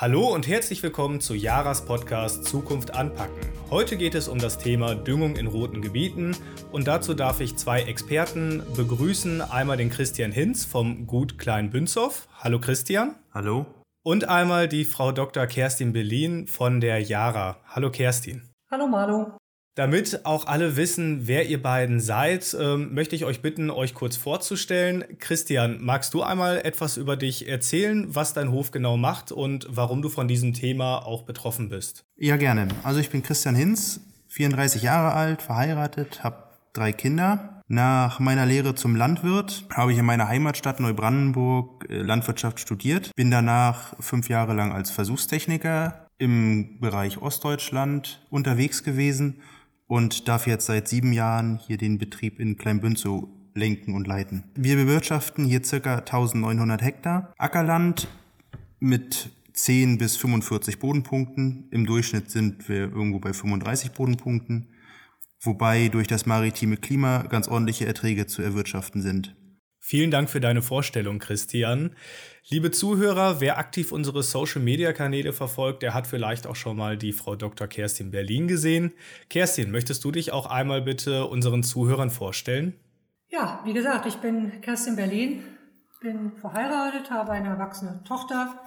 Hallo und herzlich willkommen zu Jaras Podcast Zukunft anpacken. Heute geht es um das Thema Düngung in roten Gebieten und dazu darf ich zwei Experten begrüßen. Einmal den Christian Hinz vom Gut Klein Bünzow. Hallo Christian. Hallo. Und einmal die Frau Dr. Kerstin Berlin von der Jara. Hallo Kerstin. Hallo Malu. Damit auch alle wissen, wer ihr beiden seid, ähm, möchte ich euch bitten, euch kurz vorzustellen. Christian, magst du einmal etwas über dich erzählen, was dein Hof genau macht und warum du von diesem Thema auch betroffen bist? Ja, gerne. Also ich bin Christian Hinz, 34 Jahre alt, verheiratet, habe drei Kinder. Nach meiner Lehre zum Landwirt habe ich in meiner Heimatstadt Neubrandenburg äh, Landwirtschaft studiert, bin danach fünf Jahre lang als Versuchstechniker im Bereich Ostdeutschland unterwegs gewesen und darf jetzt seit sieben Jahren hier den Betrieb in Kleinbünzow lenken und leiten. Wir bewirtschaften hier circa 1900 Hektar Ackerland mit 10 bis 45 Bodenpunkten. Im Durchschnitt sind wir irgendwo bei 35 Bodenpunkten, wobei durch das maritime Klima ganz ordentliche Erträge zu erwirtschaften sind. Vielen Dank für deine Vorstellung, Christian. Liebe Zuhörer, wer aktiv unsere Social-Media-Kanäle verfolgt, der hat vielleicht auch schon mal die Frau Dr. Kerstin Berlin gesehen. Kerstin, möchtest du dich auch einmal bitte unseren Zuhörern vorstellen? Ja, wie gesagt, ich bin Kerstin Berlin, bin verheiratet, habe eine erwachsene Tochter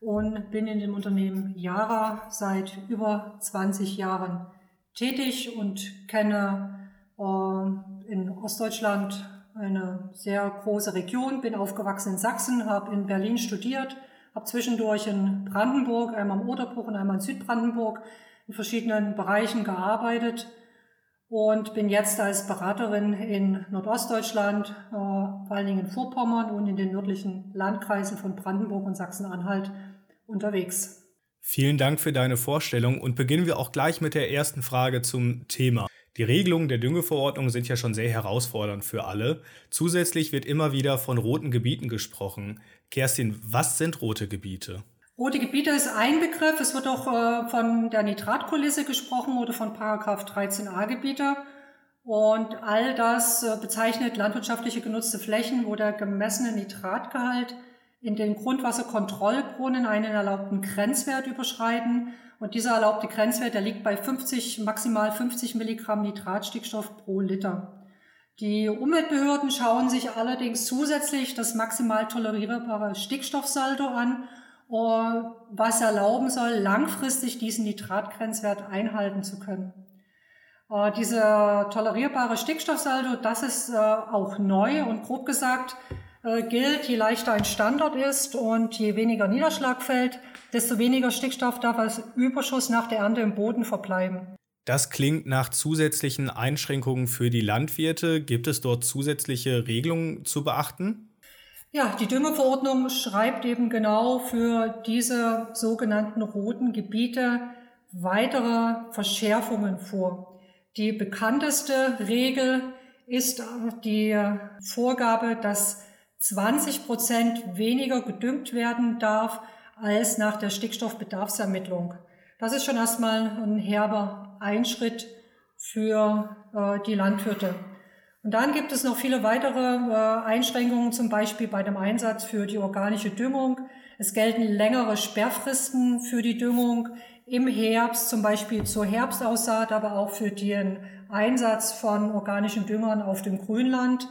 und bin in dem Unternehmen Yara seit über 20 Jahren tätig und kenne äh, in Ostdeutschland eine sehr große Region, bin aufgewachsen in Sachsen, habe in Berlin studiert, habe zwischendurch in Brandenburg, einmal im Oderbruch und einmal in Südbrandenburg in verschiedenen Bereichen gearbeitet und bin jetzt als Beraterin in Nordostdeutschland, äh, vor allen Dingen in Vorpommern und in den nördlichen Landkreisen von Brandenburg und Sachsen-Anhalt unterwegs. Vielen Dank für deine Vorstellung und beginnen wir auch gleich mit der ersten Frage zum Thema. Die Regelungen der Düngeverordnung sind ja schon sehr herausfordernd für alle. Zusätzlich wird immer wieder von roten Gebieten gesprochen. Kerstin, was sind rote Gebiete? Rote Gebiete ist ein Begriff. Es wird auch äh, von der Nitratkulisse gesprochen oder von Paragraph 13a Gebiete. Und all das äh, bezeichnet landwirtschaftliche genutzte Flächen, wo der gemessene Nitratgehalt in den Grundwasserkontrollbrunnen einen erlaubten Grenzwert überschreiten und dieser erlaubte Grenzwert, der liegt bei 50, maximal 50 Milligramm Nitratstickstoff pro Liter. Die Umweltbehörden schauen sich allerdings zusätzlich das maximal tolerierbare Stickstoffsaldo an, äh, was erlauben soll, langfristig diesen Nitratgrenzwert einhalten zu können. Äh, dieser tolerierbare Stickstoffsaldo, das ist äh, auch neu und grob gesagt gilt, je leichter ein Standort ist und je weniger Niederschlag fällt, desto weniger Stickstoff darf als Überschuss nach der Ernte im Boden verbleiben. Das klingt nach zusätzlichen Einschränkungen für die Landwirte. Gibt es dort zusätzliche Regelungen zu beachten? Ja, die Düngeverordnung schreibt eben genau für diese sogenannten roten Gebiete weitere Verschärfungen vor. Die bekannteste Regel ist die Vorgabe, dass 20 Prozent weniger gedüngt werden darf als nach der Stickstoffbedarfsermittlung. Das ist schon erstmal ein herber Einschritt für äh, die Landwirte. Und dann gibt es noch viele weitere äh, Einschränkungen, zum Beispiel bei dem Einsatz für die organische Düngung. Es gelten längere Sperrfristen für die Düngung im Herbst, zum Beispiel zur Herbstaussaat, aber auch für den Einsatz von organischen Düngern auf dem Grünland.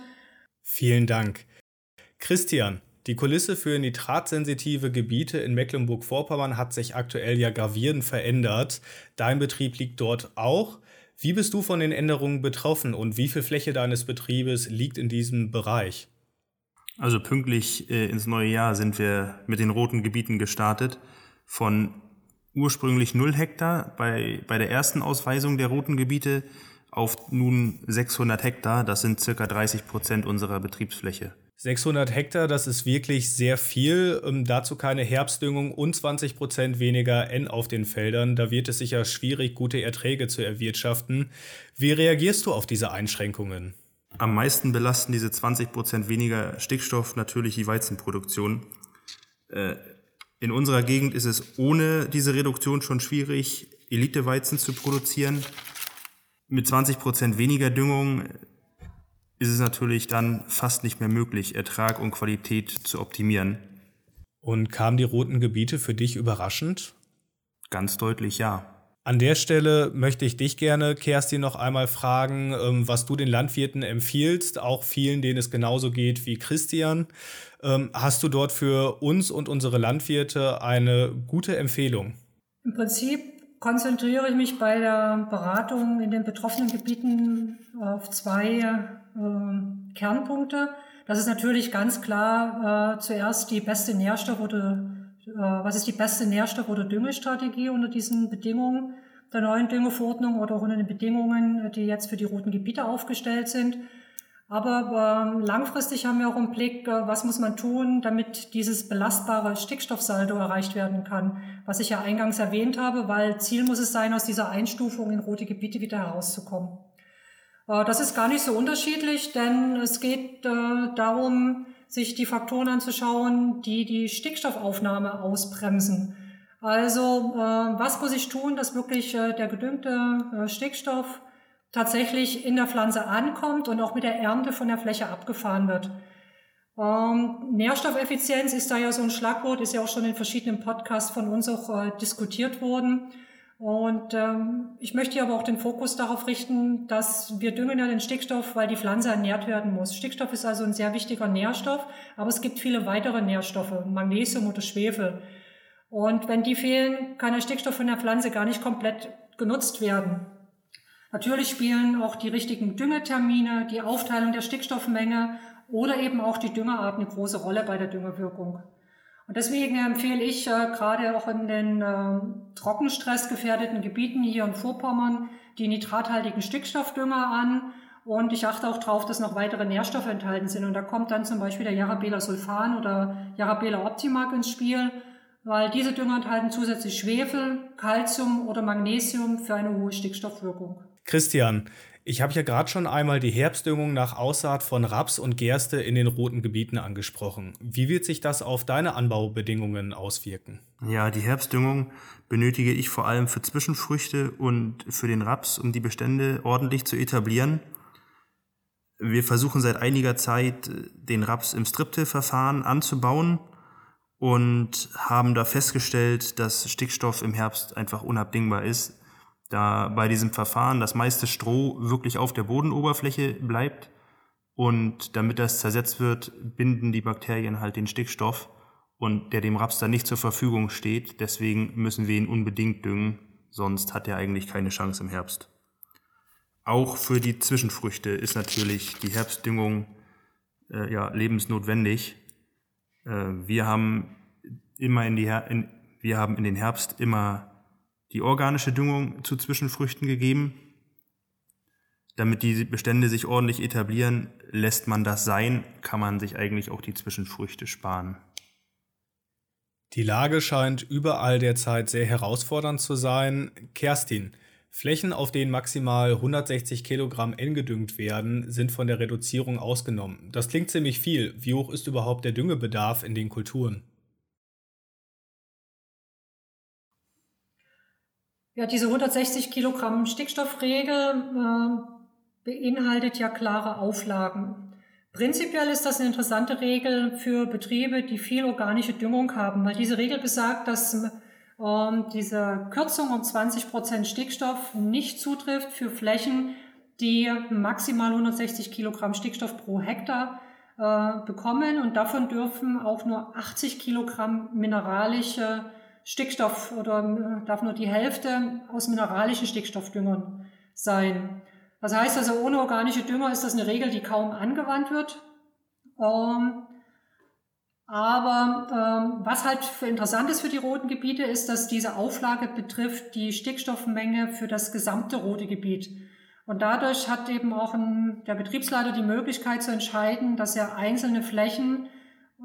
Vielen Dank. Christian, die Kulisse für nitratsensitive Gebiete in Mecklenburg-Vorpommern hat sich aktuell ja gravierend verändert. Dein Betrieb liegt dort auch. Wie bist du von den Änderungen betroffen und wie viel Fläche deines Betriebes liegt in diesem Bereich? Also pünktlich äh, ins neue Jahr sind wir mit den roten Gebieten gestartet. Von ursprünglich 0 Hektar bei, bei der ersten Ausweisung der roten Gebiete auf nun 600 Hektar. Das sind circa 30 Prozent unserer Betriebsfläche. 600 Hektar, das ist wirklich sehr viel. Ähm, dazu keine Herbstdüngung und 20 Prozent weniger N auf den Feldern. Da wird es sicher schwierig, gute Erträge zu erwirtschaften. Wie reagierst du auf diese Einschränkungen? Am meisten belasten diese 20 Prozent weniger Stickstoff natürlich die Weizenproduktion. Äh, in unserer Gegend ist es ohne diese Reduktion schon schwierig, Eliteweizen zu produzieren. Mit 20 Prozent weniger Düngung ist es natürlich dann fast nicht mehr möglich, Ertrag und Qualität zu optimieren. Und kamen die roten Gebiete für dich überraschend? Ganz deutlich ja. An der Stelle möchte ich dich gerne, Kerstin, noch einmal fragen, ähm, was du den Landwirten empfiehlst, auch vielen, denen es genauso geht wie Christian. Ähm, hast du dort für uns und unsere Landwirte eine gute Empfehlung? Im Prinzip konzentriere ich mich bei der Beratung in den betroffenen Gebieten auf zwei äh, Kernpunkte. Das ist natürlich ganz klar äh, zuerst die beste Nährstoff- oder äh, was ist die beste Nährstoff- oder Düngestrategie unter diesen Bedingungen der neuen Düngeverordnung oder auch unter den Bedingungen, die jetzt für die roten Gebiete aufgestellt sind. Aber ähm, langfristig haben wir auch im Blick, äh, was muss man tun, damit dieses belastbare Stickstoffsaldo erreicht werden kann, was ich ja eingangs erwähnt habe, weil Ziel muss es sein, aus dieser Einstufung in rote Gebiete wieder herauszukommen. Äh, das ist gar nicht so unterschiedlich, denn es geht äh, darum, sich die Faktoren anzuschauen, die die Stickstoffaufnahme ausbremsen. Also äh, was muss ich tun, dass wirklich der gedüngte Stickstoff tatsächlich in der Pflanze ankommt und auch mit der Ernte von der Fläche abgefahren wird. Ähm, Nährstoffeffizienz ist da ja so ein Schlagwort, ist ja auch schon in verschiedenen Podcasts von uns auch äh, diskutiert worden. Und ähm, ich möchte hier aber auch den Fokus darauf richten, dass wir düngen ja den Stickstoff, weil die Pflanze ernährt werden muss. Stickstoff ist also ein sehr wichtiger Nährstoff, aber es gibt viele weitere Nährstoffe, Magnesium oder Schwefel. Und wenn die fehlen, kann der Stickstoff von der Pflanze gar nicht komplett genutzt werden. Natürlich spielen auch die richtigen Düngetermine, die Aufteilung der Stickstoffmenge oder eben auch die Düngerart eine große Rolle bei der Düngerwirkung. Und deswegen empfehle ich äh, gerade auch in den äh, trockenstressgefährdeten Gebieten hier in Vorpommern die nitrathaltigen Stickstoffdünger an. Und ich achte auch darauf, dass noch weitere Nährstoffe enthalten sind. Und da kommt dann zum Beispiel der Jarabela Sulfan oder Jarabela Optimac ins Spiel, weil diese Dünger enthalten zusätzlich Schwefel, Calcium oder Magnesium für eine hohe Stickstoffwirkung. Christian, ich habe ja gerade schon einmal die Herbstdüngung nach Aussaat von Raps und Gerste in den roten Gebieten angesprochen. Wie wird sich das auf deine Anbaubedingungen auswirken? Ja, die Herbstdüngung benötige ich vor allem für Zwischenfrüchte und für den Raps, um die Bestände ordentlich zu etablieren. Wir versuchen seit einiger Zeit, den Raps im Striptil-Verfahren anzubauen und haben da festgestellt, dass Stickstoff im Herbst einfach unabdingbar ist da bei diesem Verfahren das meiste Stroh wirklich auf der Bodenoberfläche bleibt und damit das zersetzt wird, binden die Bakterien halt den Stickstoff und der dem Raps dann nicht zur Verfügung steht. Deswegen müssen wir ihn unbedingt düngen, sonst hat er eigentlich keine Chance im Herbst. Auch für die Zwischenfrüchte ist natürlich die Herbstdüngung äh, ja, lebensnotwendig. Äh, wir haben immer in die in, wir haben in den Herbst immer die organische Düngung zu Zwischenfrüchten gegeben. Damit die Bestände sich ordentlich etablieren, lässt man das sein, kann man sich eigentlich auch die Zwischenfrüchte sparen. Die Lage scheint überall derzeit sehr herausfordernd zu sein. Kerstin, Flächen, auf denen maximal 160 Kilogramm N gedüngt werden, sind von der Reduzierung ausgenommen. Das klingt ziemlich viel. Wie hoch ist überhaupt der Düngebedarf in den Kulturen? Ja, diese 160 Kilogramm Stickstoffregel äh, beinhaltet ja klare Auflagen. Prinzipiell ist das eine interessante Regel für Betriebe, die viel organische Düngung haben, weil diese Regel besagt, dass ähm, diese Kürzung um 20 Prozent Stickstoff nicht zutrifft für Flächen, die maximal 160 Kilogramm Stickstoff pro Hektar äh, bekommen und davon dürfen auch nur 80 Kilogramm mineralische Stickstoff oder äh, darf nur die Hälfte aus mineralischen Stickstoffdüngern sein. Das heißt also, ohne organische Dünger ist das eine Regel, die kaum angewandt wird. Ähm, aber ähm, was halt für interessant ist für die roten Gebiete, ist, dass diese Auflage betrifft die Stickstoffmenge für das gesamte rote Gebiet. Und dadurch hat eben auch ein, der Betriebsleiter die Möglichkeit zu entscheiden, dass er einzelne Flächen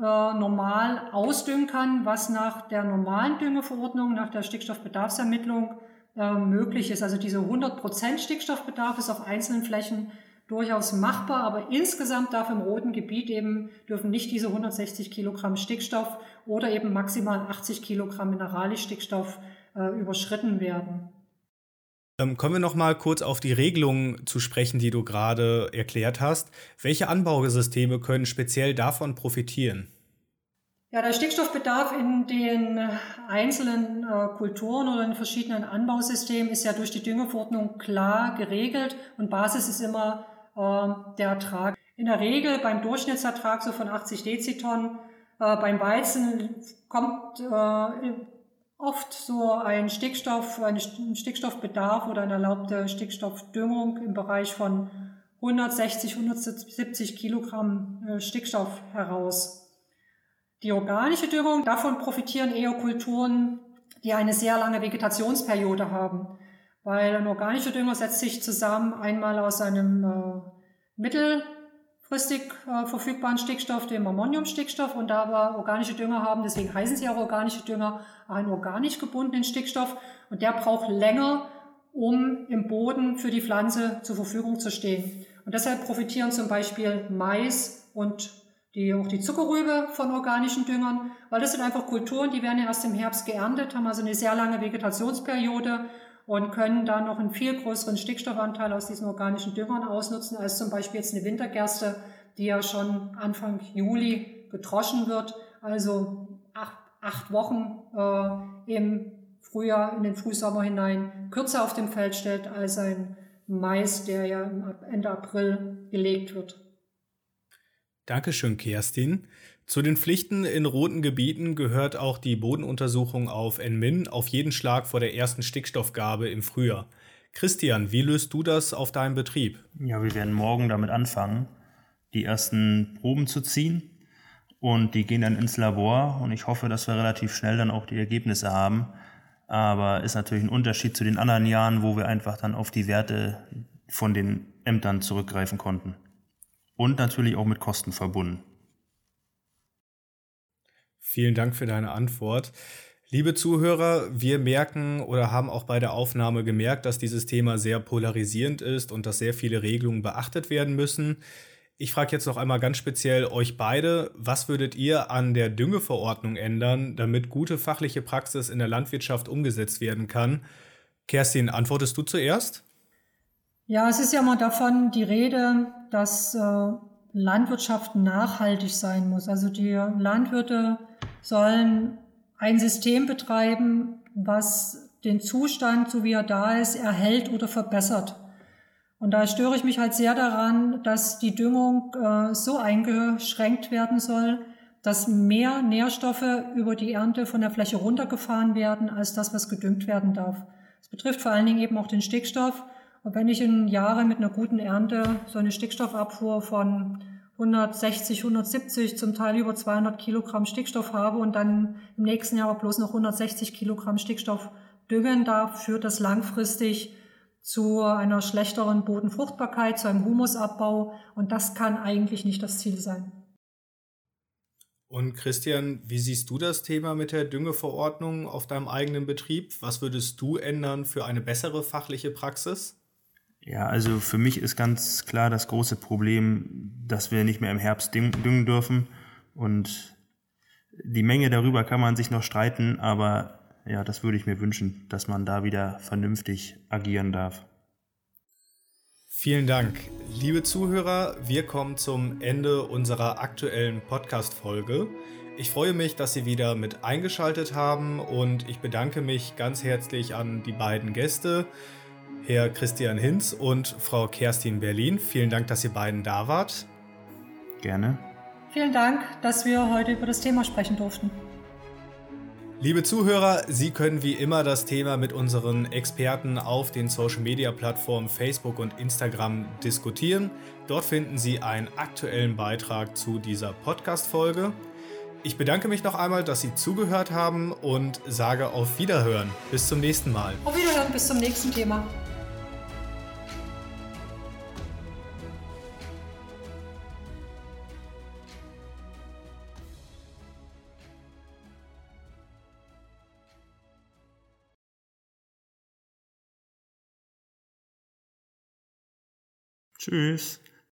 normal ausdüngen kann, was nach der normalen Düngeverordnung, nach der Stickstoffbedarfsermittlung äh, möglich ist. Also dieser 100% Stickstoffbedarf ist auf einzelnen Flächen durchaus machbar, aber insgesamt darf im roten Gebiet eben, dürfen nicht diese 160 Kilogramm Stickstoff oder eben maximal 80 Kilogramm Mineralstickstoff äh, überschritten werden. Ähm, kommen wir noch mal kurz auf die Regelungen zu sprechen, die du gerade erklärt hast. Welche Anbaugesysteme können speziell davon profitieren? Ja, der Stickstoffbedarf in den einzelnen äh, Kulturen oder in verschiedenen Anbausystemen ist ja durch die Düngeverordnung klar geregelt und Basis ist immer äh, der Ertrag. In der Regel beim Durchschnittsertrag so von 80 Dezitonnen. Äh, beim Weizen kommt äh, oft so ein Stickstoff, ein Stickstoffbedarf oder eine erlaubte Stickstoffdüngung im Bereich von 160, 170 Kilogramm äh, Stickstoff heraus. Die organische Düngung, davon profitieren eher Kulturen, die eine sehr lange Vegetationsperiode haben. Weil ein organischer Dünger setzt sich zusammen einmal aus einem äh, mittelfristig äh, verfügbaren Stickstoff, dem Ammoniumstickstoff, und da wir organische Dünger haben, deswegen heißen sie auch organische Dünger, einen organisch gebundenen Stickstoff, und der braucht länger, um im Boden für die Pflanze zur Verfügung zu stehen. Und deshalb profitieren zum Beispiel Mais und die, auch die Zuckerrübe von organischen Düngern, weil das sind einfach Kulturen, die werden ja erst im Herbst geerntet, haben also eine sehr lange Vegetationsperiode und können da noch einen viel größeren Stickstoffanteil aus diesen organischen Düngern ausnutzen, als zum Beispiel jetzt eine Wintergerste, die ja schon Anfang Juli gedroschen wird, also acht, acht Wochen äh, im Frühjahr, in den Frühsommer hinein kürzer auf dem Feld stellt als ein Mais, der ja Ende April gelegt wird. Dankeschön, Kerstin. Zu den Pflichten in roten Gebieten gehört auch die Bodenuntersuchung auf Nmin auf jeden Schlag vor der ersten Stickstoffgabe im Frühjahr. Christian, wie löst du das auf deinem Betrieb? Ja, wir werden morgen damit anfangen, die ersten Proben zu ziehen und die gehen dann ins Labor und ich hoffe, dass wir relativ schnell dann auch die Ergebnisse haben. Aber ist natürlich ein Unterschied zu den anderen Jahren, wo wir einfach dann auf die Werte von den Ämtern zurückgreifen konnten und natürlich auch mit Kosten verbunden. Vielen Dank für deine Antwort. Liebe Zuhörer, wir merken oder haben auch bei der Aufnahme gemerkt, dass dieses Thema sehr polarisierend ist und dass sehr viele Regelungen beachtet werden müssen. Ich frage jetzt noch einmal ganz speziell euch beide, was würdet ihr an der Düngeverordnung ändern, damit gute fachliche Praxis in der Landwirtschaft umgesetzt werden kann? Kerstin, antwortest du zuerst? Ja, es ist ja mal davon die Rede, dass äh, Landwirtschaft nachhaltig sein muss. Also die Landwirte sollen ein System betreiben, was den Zustand, so wie er da ist, erhält oder verbessert. Und da störe ich mich halt sehr daran, dass die Düngung äh, so eingeschränkt werden soll, dass mehr Nährstoffe über die Ernte von der Fläche runtergefahren werden, als das, was gedüngt werden darf. Das betrifft vor allen Dingen eben auch den Stickstoff. Wenn ich in Jahren mit einer guten Ernte so eine Stickstoffabfuhr von 160, 170, zum Teil über 200 Kilogramm Stickstoff habe und dann im nächsten Jahr bloß noch 160 Kilogramm Stickstoff düngen darf, führt das langfristig zu einer schlechteren Bodenfruchtbarkeit, zu einem Humusabbau und das kann eigentlich nicht das Ziel sein. Und Christian, wie siehst du das Thema mit der Düngeverordnung auf deinem eigenen Betrieb? Was würdest du ändern für eine bessere fachliche Praxis? Ja, also für mich ist ganz klar das große Problem, dass wir nicht mehr im Herbst düngen dürfen. Und die Menge darüber kann man sich noch streiten, aber ja, das würde ich mir wünschen, dass man da wieder vernünftig agieren darf. Vielen Dank. Liebe Zuhörer, wir kommen zum Ende unserer aktuellen Podcast-Folge. Ich freue mich, dass Sie wieder mit eingeschaltet haben und ich bedanke mich ganz herzlich an die beiden Gäste. Herr Christian Hinz und Frau Kerstin Berlin. Vielen Dank, dass ihr beiden da wart. Gerne. Vielen Dank, dass wir heute über das Thema sprechen durften. Liebe Zuhörer, Sie können wie immer das Thema mit unseren Experten auf den Social-Media-Plattformen Facebook und Instagram diskutieren. Dort finden Sie einen aktuellen Beitrag zu dieser Podcast-Folge. Ich bedanke mich noch einmal, dass Sie zugehört haben und sage auf Wiederhören. Bis zum nächsten Mal. Auf Wiederhören, bis zum nächsten Thema. Tschüss.